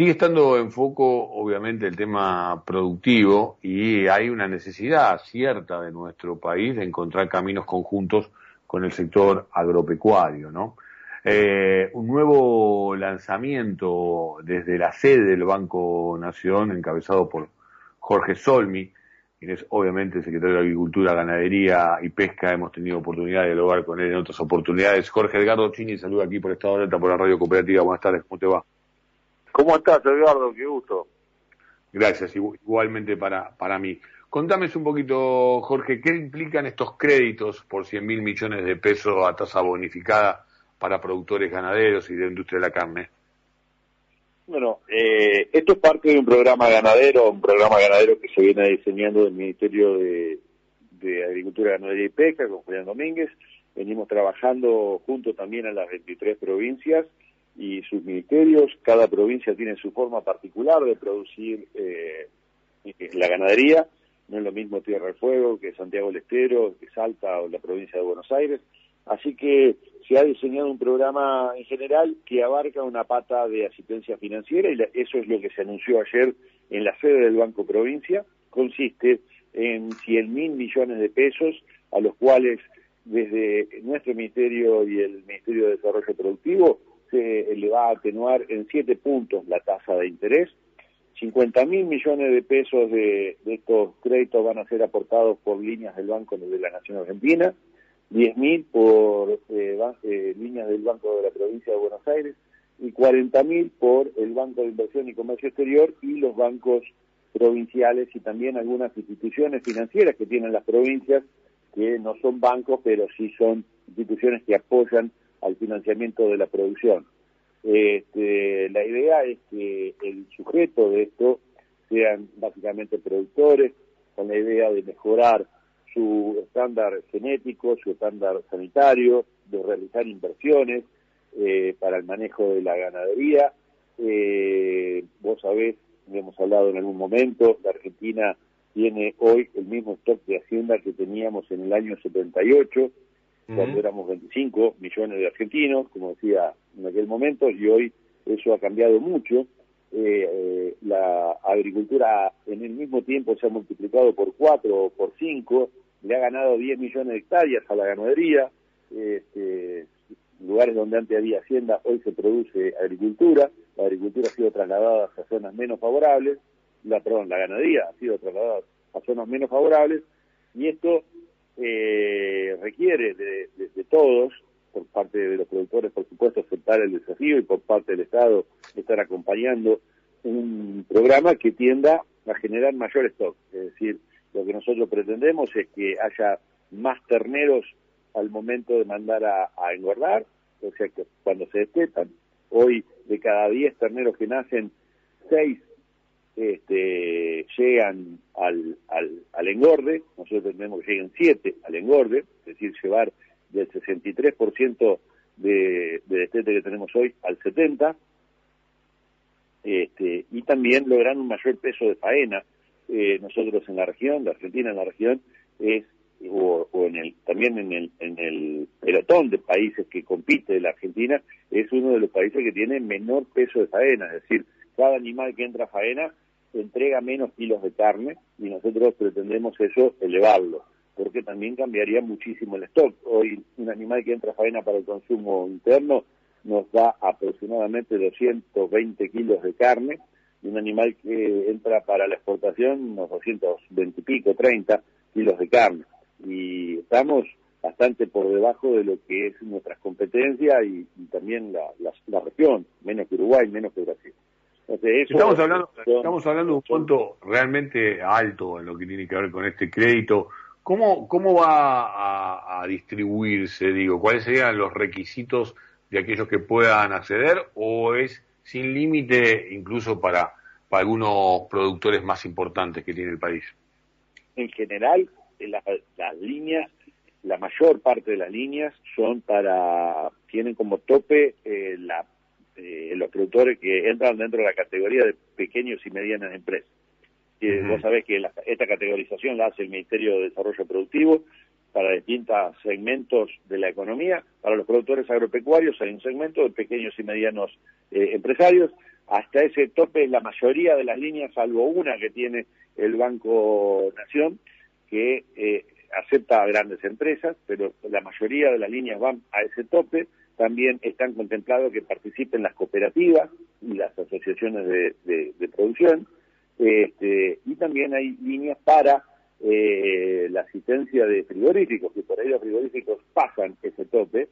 Sigue estando en foco, obviamente, el tema productivo y hay una necesidad cierta de nuestro país de encontrar caminos conjuntos con el sector agropecuario, ¿no? Eh, un nuevo lanzamiento desde la sede del Banco Nación, encabezado por Jorge Solmi, quien es obviamente secretario de Agricultura, Ganadería y Pesca. Hemos tenido oportunidad de dialogar con él en otras oportunidades. Jorge Edgardo Chini, saluda aquí por Estado de Alta, por la Radio Cooperativa. Buenas tardes, ¿cómo te va? ¿Cómo estás, Edgardo? Qué gusto. Gracias, igualmente para, para mí. Contame un poquito, Jorge, ¿qué implican estos créditos por 100 mil millones de pesos a tasa bonificada para productores ganaderos y de industria de la carne? Bueno, eh, esto es parte de un programa ganadero, un programa ganadero que se viene diseñando del Ministerio de, Agricultura, Ganadería y Pesca con Julián Domínguez. Venimos trabajando junto también a las 23 provincias y sus ministerios. Cada provincia tiene su forma particular de producir eh, la ganadería no es lo mismo Tierra del Fuego que Santiago del Estero, que Salta o la provincia de Buenos Aires. Así que se ha diseñado un programa en general que abarca una pata de asistencia financiera y eso es lo que se anunció ayer en la sede del Banco Provincia. Consiste en 100 mil millones de pesos a los cuales desde nuestro ministerio y el Ministerio de Desarrollo Productivo se le va a atenuar en siete puntos la tasa de interés. 50 mil millones de pesos de, estos créditos van a ser aportados por líneas del Banco de la Nación Argentina, 10 mil por eh, eh, líneas del Banco de la Provincia de Buenos Aires y 40 mil por el Banco de Inversión y Comercio Exterior y los bancos provinciales y también algunas instituciones financieras que tienen las provincias que no son bancos pero sí son instituciones que apoyan al financiamiento de la producción. Este, la idea es que el sujeto de esto sean básicamente productores, con la idea de mejorar su estándar genético, su estándar sanitario, de realizar inversiones eh, para el manejo de la ganadería. Eh, vos sabés, hemos hablado en algún momento, la Argentina tiene hoy el mismo stock de hacienda que teníamos en el año 78, cuando éramos 25 millones de argentinos, como decía en aquel momento, y hoy eso ha cambiado mucho. Eh, eh, la agricultura en el mismo tiempo se ha multiplicado por 4 o por 5, le ha ganado 10 millones de hectáreas a la ganadería, este, lugares donde antes había hacienda, hoy se produce agricultura, la agricultura ha sido trasladada a zonas menos favorables, la, perdón, la ganadería ha sido trasladada a zonas menos favorables, y esto eh, requiere de, todos, por parte de los productores, por supuesto, aceptar el desafío y por parte del Estado estar acompañando un programa que tienda a generar mayor stock. Es decir, lo que nosotros pretendemos es que haya más terneros al momento de mandar a, engordar, o sea que cuando se destetan, hoy de cada 10 terneros que nacen, 6 este, llegan al, al, engorde, nosotros tenemos que lleguen 7 al engorde, es decir, llevar del 63% de, de destete que tenemos hoy al 70%, este, y también lograr un mayor peso de faena. Eh, nosotros en la región, la Argentina en la región, es o, en el, también en el, en el pelotón de países que compite la Argentina, es uno de los países que tiene menor peso de faena, es decir, cada animal que entra a faena entrega menos kilos de carne y nosotros pretendemos eso elevarlo, porque también cambiaría muchísimo el stock. Hoy un animal que entra a faena para el consumo interno nos da aproximadamente 220 kilos de carne y un animal que entra para la exportación unos 220 y pico, 30 kilos de carne. Y estamos bastante por debajo de lo que es nuestras competencias y, también la, la región, menos que Uruguay, menos que Brasil estamos hablando, estamos hablando de un punto realmente alto en lo que tiene que ver con este crédito. ¿Cómo, cómo va a, distribuirse, digo? ¿Cuáles serían los requisitos de aquellos que puedan acceder o es sin límite incluso para, para algunos productores más importantes que tiene el país? En general, las líneas, la mayor parte de las líneas son para, tienen como tope eh, la eh, los productores que entran dentro de la categoría de pequeños y medianas empresas. Y Vos sabés que esta categorización la hace el Ministerio de Desarrollo Productivo para distintos segmentos de la economía. Para los productores agropecuarios hay un segmento de pequeños y medianos eh, empresarios. hasta ese tope la mayoría de las líneas, salvo una que tiene el Banco Nación, que eh, acepta a grandes empresas, pero la mayoría de las líneas van a ese tope. También están contemplados que participen las cooperativas y las asociaciones de, producción. Este, y también hay líneas para eh, la asistencia de frigoríficos, que por ahí los frigoríficos pasan ese tope,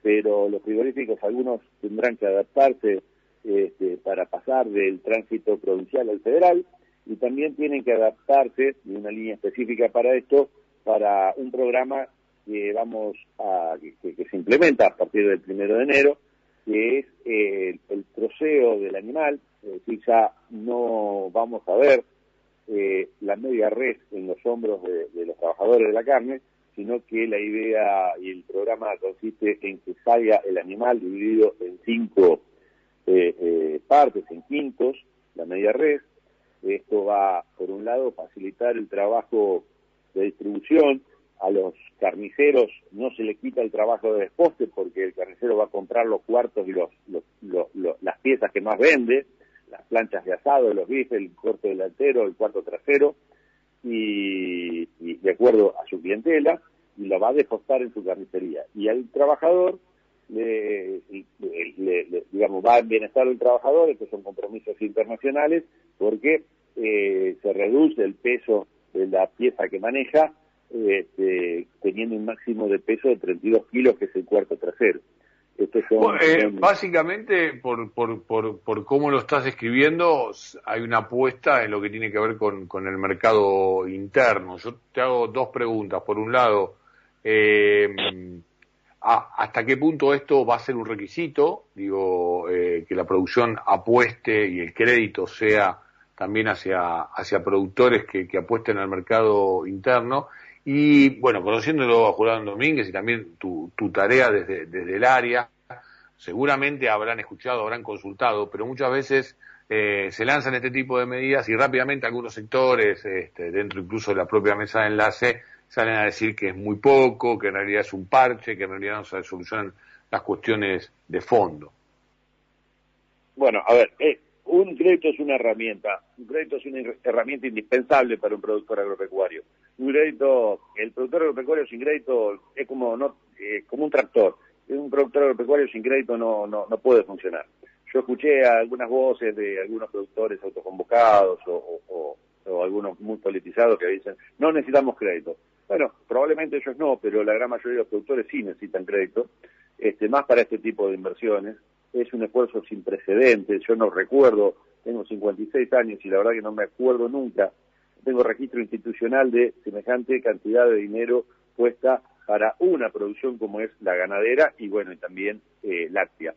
pero los frigoríficos algunos tendrán que adaptarse este, para pasar del tránsito provincial al federal y también tienen que adaptarse de una línea específica para esto para un programa que vamos a que, se implementa a partir del primero de enero que es eh, el troceo del animal es ya no vamos a ver eh, la media red en los hombros de los trabajadores de la carne sino que la idea y el programa consiste en que salga el animal dividido en cinco eh, eh, partes, en quintos, la media red. Esto va, por un lado, facilitar el trabajo de distribución. A los carniceros no se le quita el trabajo de desposte porque el carnicero va a comprar los cuartos y los, las piezas que más vende, las planchas de asado, los bifes, el corte delantero, el cuarto trasero, y, de acuerdo a su clientela, y lo va a depostar en su carnicería. Y al trabajador le, digamos, va en bienestar del trabajador, estos son compromisos internacionales, porque eh, se reduce el peso de la pieza que maneja, este, teniendo un máximo de peso de 32 kilos, que es el cuarto trasero. Eh, básicamente, por, por, por, por, cómo lo estás describiendo, hay una apuesta en lo que tiene que ver con, con el mercado interno. Yo te hago dos preguntas. Por un lado, eh, hasta qué punto esto va a ser un requisito, digo, eh, que la producción apueste y el crédito sea también hacia, hacia productores que, que apuesten al mercado interno. Y bueno, conociéndolo a Julián Domínguez y también tu, tarea desde, desde el área, seguramente habrán escuchado, habrán consultado, pero muchas veces eh, se lanzan este tipo de medidas y rápidamente algunos sectores, este, dentro incluso de la propia mesa de enlace, salen a decir que es muy poco, que en realidad es un parche, que en realidad no se solucionan las cuestiones de fondo. Bueno, a ver, eh, un crédito es una herramienta, un crédito es una herramienta indispensable para un productor agropecuario. Un crédito, el productor agropecuario sin crédito es como no, eh, como un tractor. Un productor agropecuario sin crédito no, no, no puede funcionar. Yo escuché algunas voces de algunos productores autoconvocados o, o, o algunos muy politizados que dicen no necesitamos crédito. Bueno, probablemente ellos no, pero la gran mayoría de los productores sí necesitan crédito, este, más para este tipo de inversiones. Es un esfuerzo sin precedentes. Yo no recuerdo, tengo 56 años y la verdad que no me acuerdo nunca. Tengo registro institucional de semejante cantidad de dinero puesta para una producción como es la ganadera y bueno, y también eh, láctea.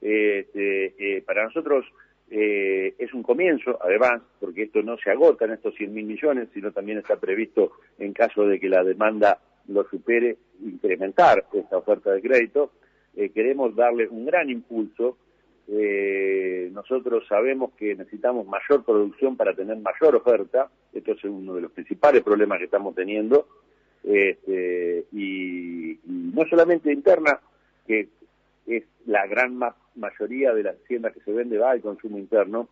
Este, eh, para nosotros eh, es un comienzo, además, porque esto no se agota en estos 100 mil millones, sino también está previsto, en caso de que la demanda lo supere, incrementar esta oferta de crédito. Eh, queremos darle un gran impulso. Eh, nosotros sabemos que necesitamos mayor producción para tener mayor oferta. Esto es uno de los principales problemas que estamos teniendo. Este, y, y no solamente interna, que es la gran mayoría de la hacienda que se vende va al consumo interno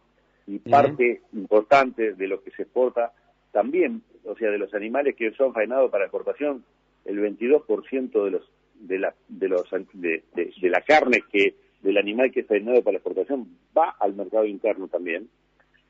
y parte importante de lo que se exporta también, o sea, de los animales que son faenados para exportación, el 22% de los de la de los de, la carne que del animal que es faenado para la exportación va al mercado interno también.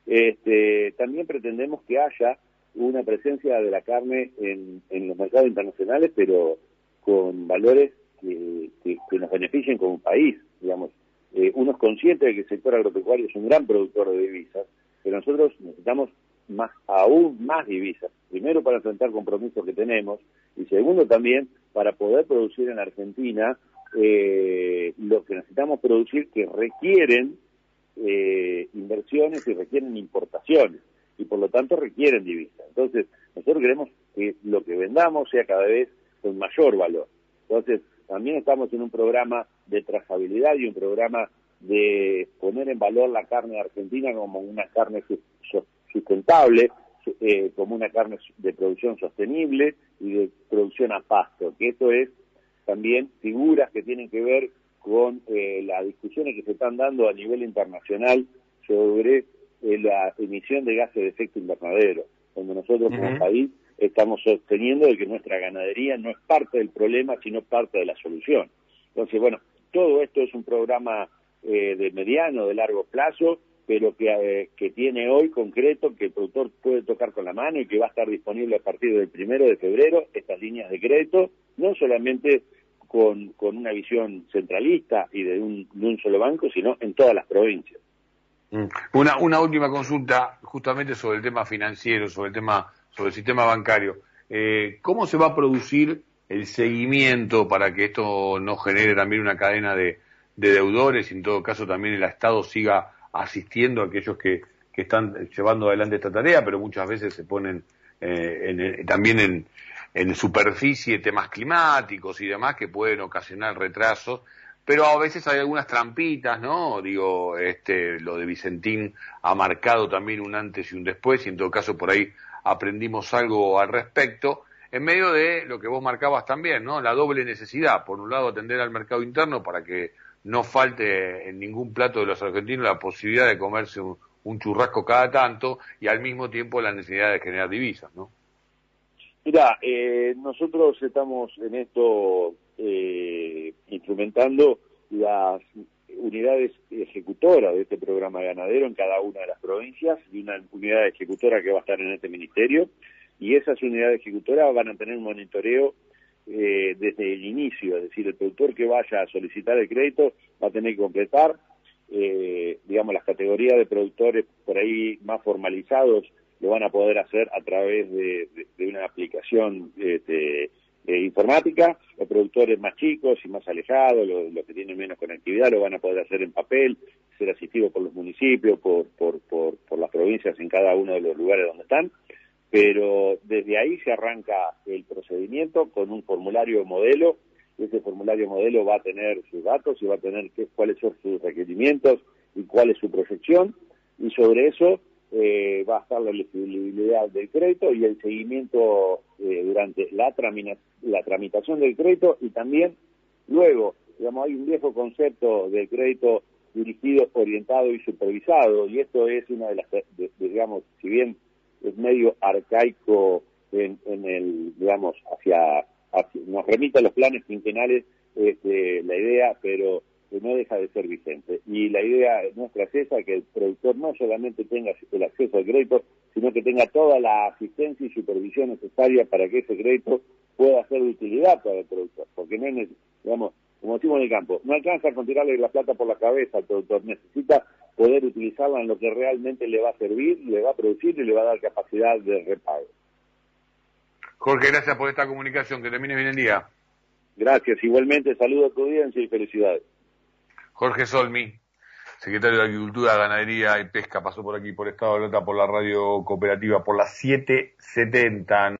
Este, también pretendemos que haya una presencia de la carne en, en los mercados internacionales, pero con valores que, que, nos beneficien como país, digamos. Eh, uno es consciente de que el sector agropecuario es un gran productor de divisas, pero nosotros necesitamos más, aún más divisas. Primero para enfrentar compromisos que tenemos y segundo también para poder producir en Argentina eh, lo que necesitamos producir que requieren eh, inversiones y requieren importaciones y por lo tanto requieren divisas. Entonces, nosotros queremos que lo que vendamos sea cada vez con mayor valor. Entonces, también estamos en un programa de trazabilidad y un programa de poner en valor la carne argentina como una carne sustentable, eh, como una carne de producción sostenible y de producción a pasto, que esto es también figuras que tienen que ver con eh, las discusiones que se están dando a nivel internacional sobre eh, la emisión de gases de efecto invernadero, donde nosotros como país estamos sosteniendo de que nuestra ganadería no es parte del problema, sino parte de la solución. Entonces, bueno, todo esto es un programa eh, de mediano, de largo plazo, pero que, eh, que tiene hoy concreto que el productor puede tocar con la mano y que va a estar disponible a partir del primero de febrero estas líneas de crédito, no solamente con, una visión centralista y de un, de un solo banco, sino en todas las provincias. Mm. Una, una última consulta justamente sobre el tema financiero, sobre el tema, sobre el sistema bancario. Eh, ¿Cómo se va a producir el seguimiento para que esto no genere también una cadena de, de deudores y en todo caso también el Estado siga asistiendo a aquellos que, que están llevando adelante esta tarea, pero muchas veces se ponen eh, también en, en superficie temas climáticos y demás que pueden ocasionar retrasos, pero a veces hay algunas trampitas, ¿no? Digo, este, lo de Vicentín ha marcado también un antes y un después, y en todo caso por ahí aprendimos algo al respecto, en medio de lo que vos marcabas también, ¿no? La doble necesidad, por un lado atender al mercado interno para que no falte en ningún plato de los argentinos la posibilidad de comerse un, churrasco cada tanto y al mismo tiempo la necesidad de generar divisas, ¿no? Mira, eh, nosotros estamos en esto eh, instrumentando las unidades ejecutoras de este programa ganadero en cada una de las provincias y una unidad ejecutora que va a estar en este ministerio y esas unidades ejecutoras van a tener un monitoreo eh, desde el inicio, es decir, el productor que vaya a solicitar el crédito va a tener que completar, eh, digamos, las categorías de productores por ahí más formalizados lo van a poder hacer a través de, una aplicación este, informática, los productores más chicos y más alejados, los, que tienen menos conectividad, lo van a poder hacer en papel, ser asistidos por los municipios, por, por, las provincias en cada uno de los lugares donde están, pero desde ahí se arranca el procedimiento con un formulario modelo, ese formulario modelo va a tener sus datos y va a tener qué, cuáles son sus requerimientos y cuál es su proyección, y sobre eso eh, va a estar la elegibilidad del crédito y el seguimiento eh, durante la, la tramitación del crédito y también luego, digamos, hay un viejo concepto del crédito dirigido, orientado y supervisado. Y esto es una de las, digamos, si bien es medio arcaico en, en el, digamos, hacia, nos remite a los planes quinquenales este, la idea, pero no deja de ser vigente. Y la idea nuestra es esa, que el productor no solamente tenga el acceso al crédito, sino que tenga toda la asistencia y supervisión necesaria para que ese crédito pueda ser de utilidad para el productor. Porque no es, digamos, como decimos en el campo, no alcanza con tirarle la plata por la cabeza al productor, necesita poder utilizarla en lo que realmente le va a servir, le va a producir y le va a dar capacidad de repago. Jorge, gracias por esta comunicación, que termine bien el día. Gracias, igualmente saludo a tu audiencia y felicidades. Jorge Solmi, secretario de Agricultura, Ganadería y Pesca, pasó por aquí por Estado de Lota, por la radio cooperativa, por las 770.